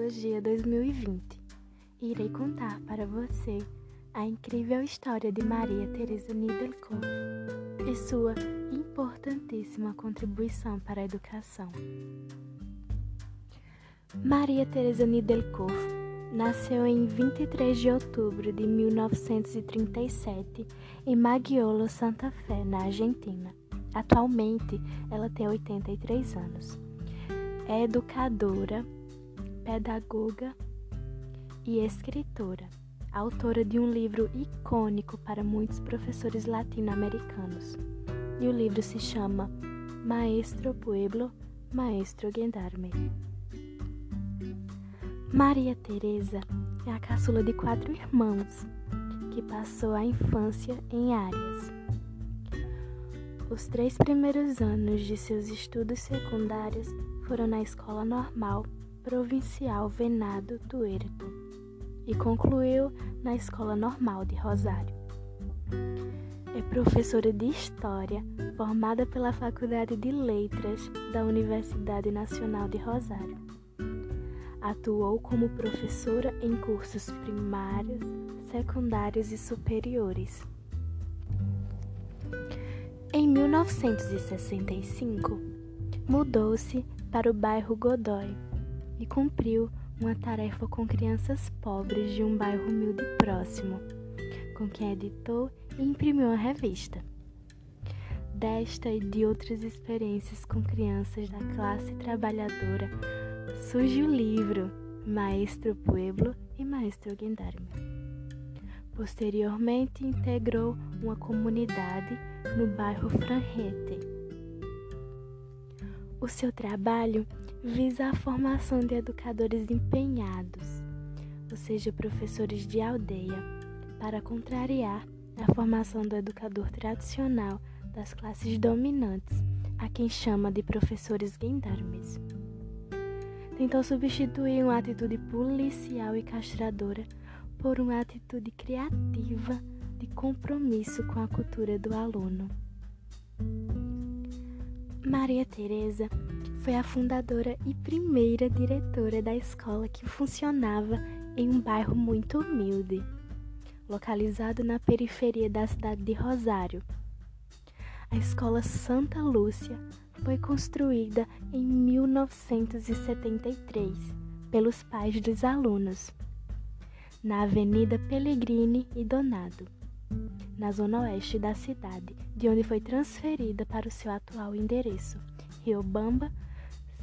Pedagogia 2020. Irei contar para você a incrível história de Maria Teresa Niederkoff e sua importantíssima contribuição para a educação. Maria Teresa Niederkoff nasceu em 23 de outubro de 1937 em Maggiolo, Santa Fé, na Argentina. Atualmente, ela tem 83 anos. É educadora pedagoga e escritora, autora de um livro icônico para muitos professores latino-americanos. E o livro se chama Maestro Pueblo, Maestro Gendarme. Maria Teresa é a caçula de quatro irmãos, que passou a infância em Áreas. Os três primeiros anos de seus estudos secundários foram na escola normal Provincial Venado Tuerto e concluiu na Escola Normal de Rosário. É professora de História formada pela Faculdade de Letras da Universidade Nacional de Rosário. Atuou como professora em cursos primários, secundários e superiores. Em 1965, mudou-se para o bairro Godoy e cumpriu uma tarefa com crianças pobres de um bairro humilde próximo, com quem editou e imprimiu uma revista. Desta e de outras experiências com crianças da classe trabalhadora surge o livro Maestro Pueblo e Maestro Gendarme. Posteriormente, integrou uma comunidade no bairro Franrete. O seu trabalho visa a formação de educadores empenhados, ou seja, professores de aldeia, para contrariar a formação do educador tradicional das classes dominantes, a quem chama de professores gendarmes. Tentou substituir uma atitude policial e castradora por uma atitude criativa de compromisso com a cultura do aluno. Maria Teresa foi a fundadora e primeira diretora da escola que funcionava em um bairro muito humilde, localizado na periferia da cidade de Rosário. A escola Santa Lúcia foi construída em 1973 pelos pais dos alunos, na Avenida Pellegrini e Donado, na zona oeste da cidade, de onde foi transferida para o seu atual endereço, Riobamba,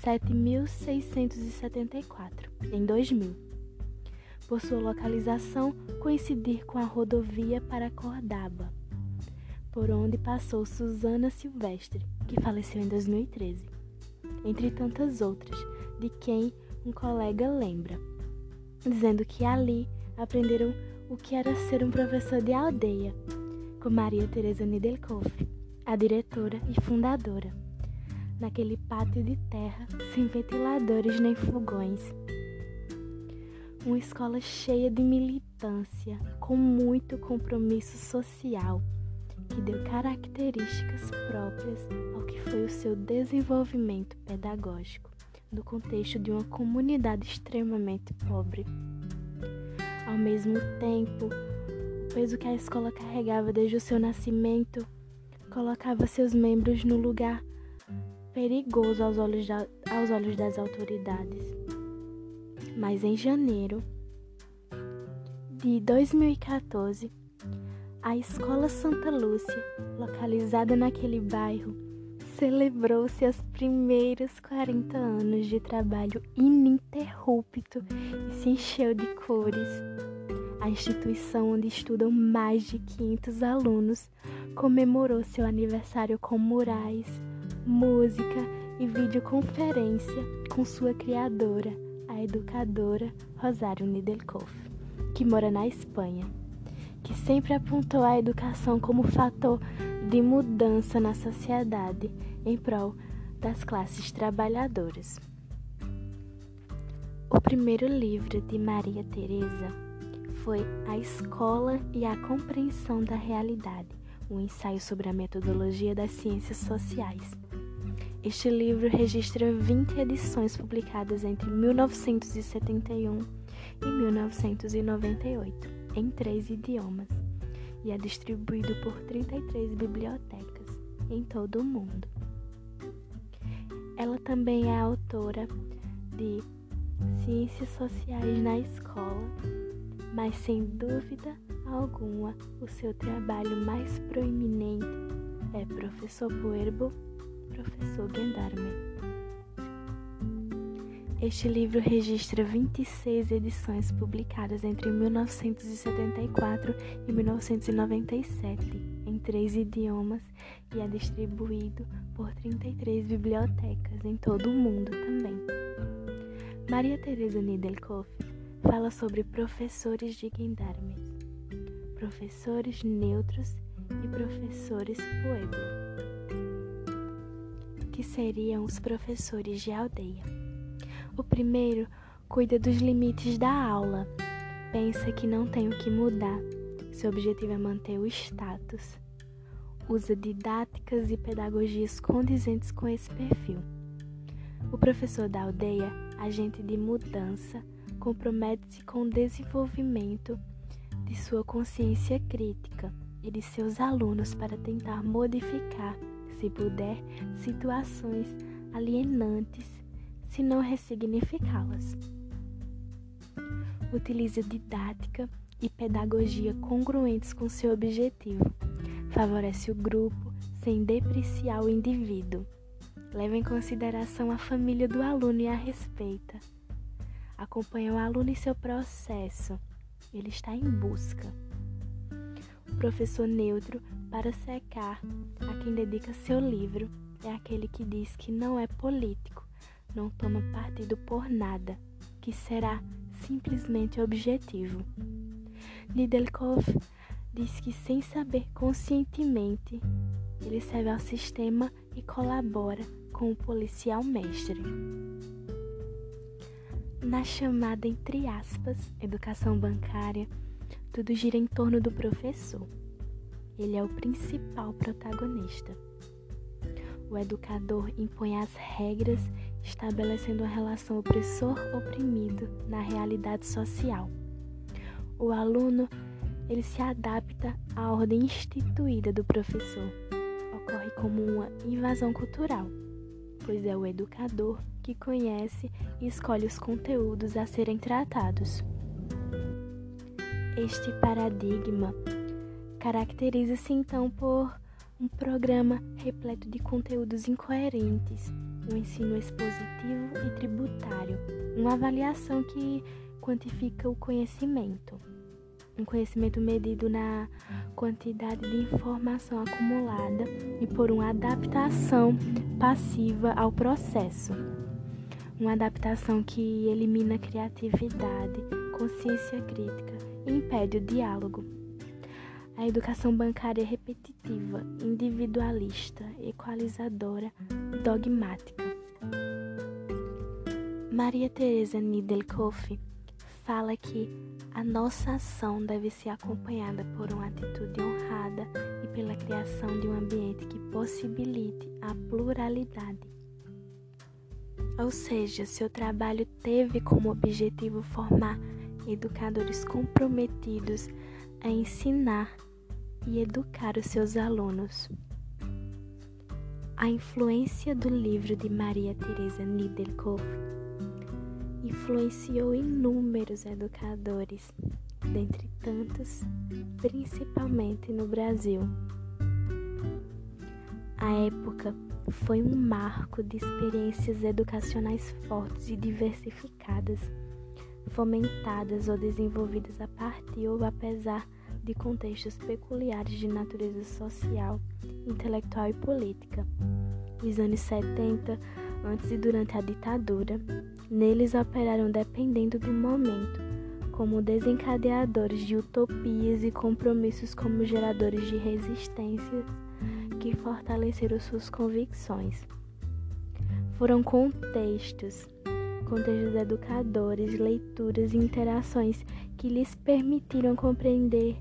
7674, em 2000. Por sua localização coincidir com a rodovia para Cordaba, por onde passou Susana Silvestre, que faleceu em 2013, entre tantas outras, de quem um colega lembra, dizendo que ali aprenderam o que era ser um professor de aldeia, com Maria Teresa Nidelkoff, a diretora e fundadora naquele pátio de terra sem ventiladores nem fogões. Uma escola cheia de militância, com muito compromisso social, que deu características próprias ao que foi o seu desenvolvimento pedagógico no contexto de uma comunidade extremamente pobre. Ao mesmo tempo, o peso que a escola carregava desde o seu nascimento colocava seus membros no lugar perigoso aos olhos, da, aos olhos das autoridades. Mas em janeiro de 2014, a Escola Santa Lúcia, localizada naquele bairro, celebrou seus primeiros 40 anos de trabalho ininterrupto e se encheu de cores. A instituição onde estudam mais de 500 alunos comemorou seu aniversário com murais, música e videoconferência com sua criadora, a educadora Rosário Nidelkoff, que mora na Espanha, que sempre apontou a educação como fator de mudança na sociedade em prol das classes trabalhadoras. O primeiro livro de Maria Teresa foi A Escola e a Compreensão da Realidade, um ensaio sobre a metodologia das ciências sociais Este livro registra 20 edições publicadas entre 1971 e 1998, em três idiomas, e é distribuído por 33 bibliotecas em todo o mundo. Ela também é autora de Ciências Sociais na Escola, mas sem dúvida alguma o seu trabalho mais proeminente é Professor Puerbo professor Gendarme. Este livro registra 26 edições publicadas entre 1974 e 1997 em três idiomas e é distribuído por 33 bibliotecas em todo o mundo também. Maria Teresa Nidelkoff fala sobre professores de Gendarmes, professores neutros e professores pueblo que seriam os professores de aldeia. O primeiro cuida dos limites da aula, pensa que não tem o que mudar, seu objetivo é manter o status. Usa didáticas e pedagogias condizentes com esse perfil. O professor da aldeia, agente de mudança, compromete-se com o desenvolvimento de sua consciência crítica e de seus alunos para tentar modificar se puder, situações alienantes, se não ressignificá-las. Utiliza didática e pedagogia congruentes com seu objetivo. Favorece o grupo sem depreciar o indivíduo. Leva em consideração a família do aluno e a respeita. Acompanha o aluno em seu processo. Ele está em busca. O professor neutro para secar a quem dedica seu livro é aquele que diz que não é político, não toma partido por nada, que será simplesmente objetivo. Nidelkov diz que sem saber conscientemente, ele serve ao sistema e colabora com o policial mestre. Na chamada entre aspas educação bancária, tudo gira em torno do professor. Ele é o principal protagonista. O educador impõe as regras, estabelecendo uma relação opressor-oprimido na realidade social. O aluno, ele se adapta à ordem instituída do professor. Ocorre como uma invasão cultural, pois é o educador que conhece e escolhe os conteúdos a serem tratados. Este paradigma Caracteriza-se então por um programa repleto de conteúdos incoerentes, um ensino expositivo e tributário, uma avaliação que quantifica o conhecimento, um conhecimento medido na quantidade de informação acumulada e por uma adaptação passiva ao processo. Uma adaptação que elimina criatividade, consciência crítica e impede o diálogo. A educação bancária é repetitiva, individualista, equalizadora, dogmática. Maria Teresa Nidelkoff fala que a nossa ação deve ser acompanhada por uma atitude honrada e pela criação de um ambiente que possibilite a pluralidade. Ou seja, seu trabalho teve como objetivo formar educadores comprometidos a ensinar e educar os seus alunos. A influência do livro de Maria Teresa Niederkoff influenciou inúmeros educadores, dentre tantos, principalmente no Brasil. A época foi um marco de experiências educacionais fortes e diversificadas, fomentadas ou desenvolvidas a partir ou apesar de contextos peculiares de natureza social, intelectual e política. Os anos 70, antes e durante a ditadura, neles operaram dependendo do momento, como desencadeadores de utopias e compromissos como geradores de resistência que fortaleceram suas convicções. Foram contextos, contextos educadores, leituras e interações que lhes permitiram compreender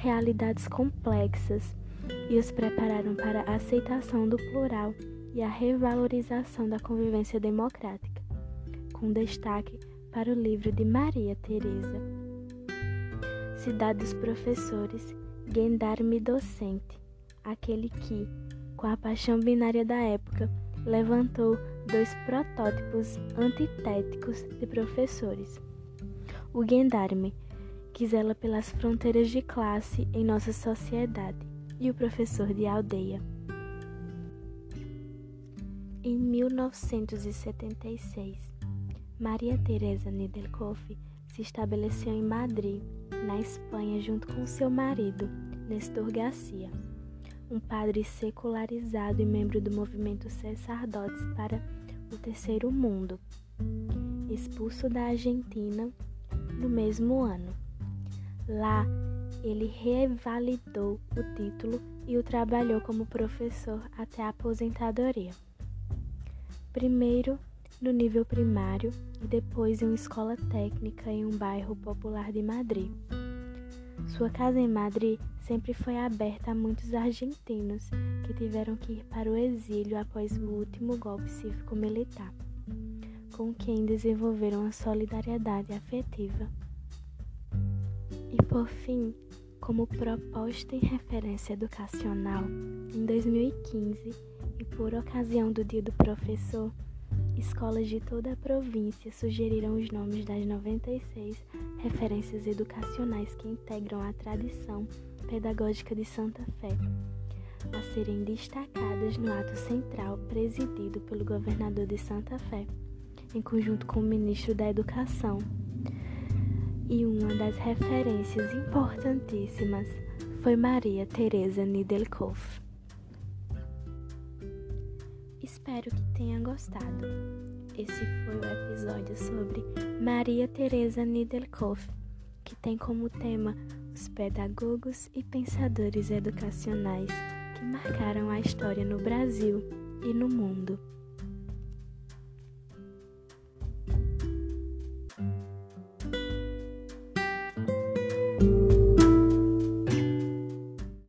realidades complexas e os prepararam para a aceitação do plural e a revalorização da convivência democrática, com destaque para o livro de Maria Teresa. Cidade dos Professores, Gendarme Docente, aquele que, com a paixão binária da época, levantou dois protótipos antitéticos de professores. O Gendarme, que zela pelas fronteiras de classe em nossa sociedade, e o professor de aldeia. Em 1976, Maria Teresa Nedelkoff se estabeleceu em Madrid, na Espanha, junto com seu marido, Nestor Garcia, um padre secularizado e membro do movimento Sacerdotes para o Terceiro Mundo, expulso da Argentina no mesmo ano. Lá, ele revalidou o título e o trabalhou como professor até a aposentadoria primeiro no nível primário e depois em uma escola técnica em um bairro popular de Madrid. Sua casa em Madrid sempre foi aberta a muitos argentinos que tiveram que ir para o exílio após o último golpe cívico-militar, com quem desenvolveram a solidariedade afetiva. E por fim, como proposta em referência educacional, em 2015, e por ocasião do Dia do Professor, escolas de toda a província sugeriram os nomes das 96 referências educacionais que integram a tradição pedagógica de Santa Fé, a serem destacadas no ato central presidido pelo governador de Santa Fé, em conjunto com o ministro da Educação. E uma das referências importantíssimas foi Maria Teresa Nidelkoff. Espero que tenha gostado. Esse foi o episódio sobre Maria Teresa Niederkoff, que tem como tema os pedagogos e pensadores educacionais que marcaram a história no Brasil e no mundo.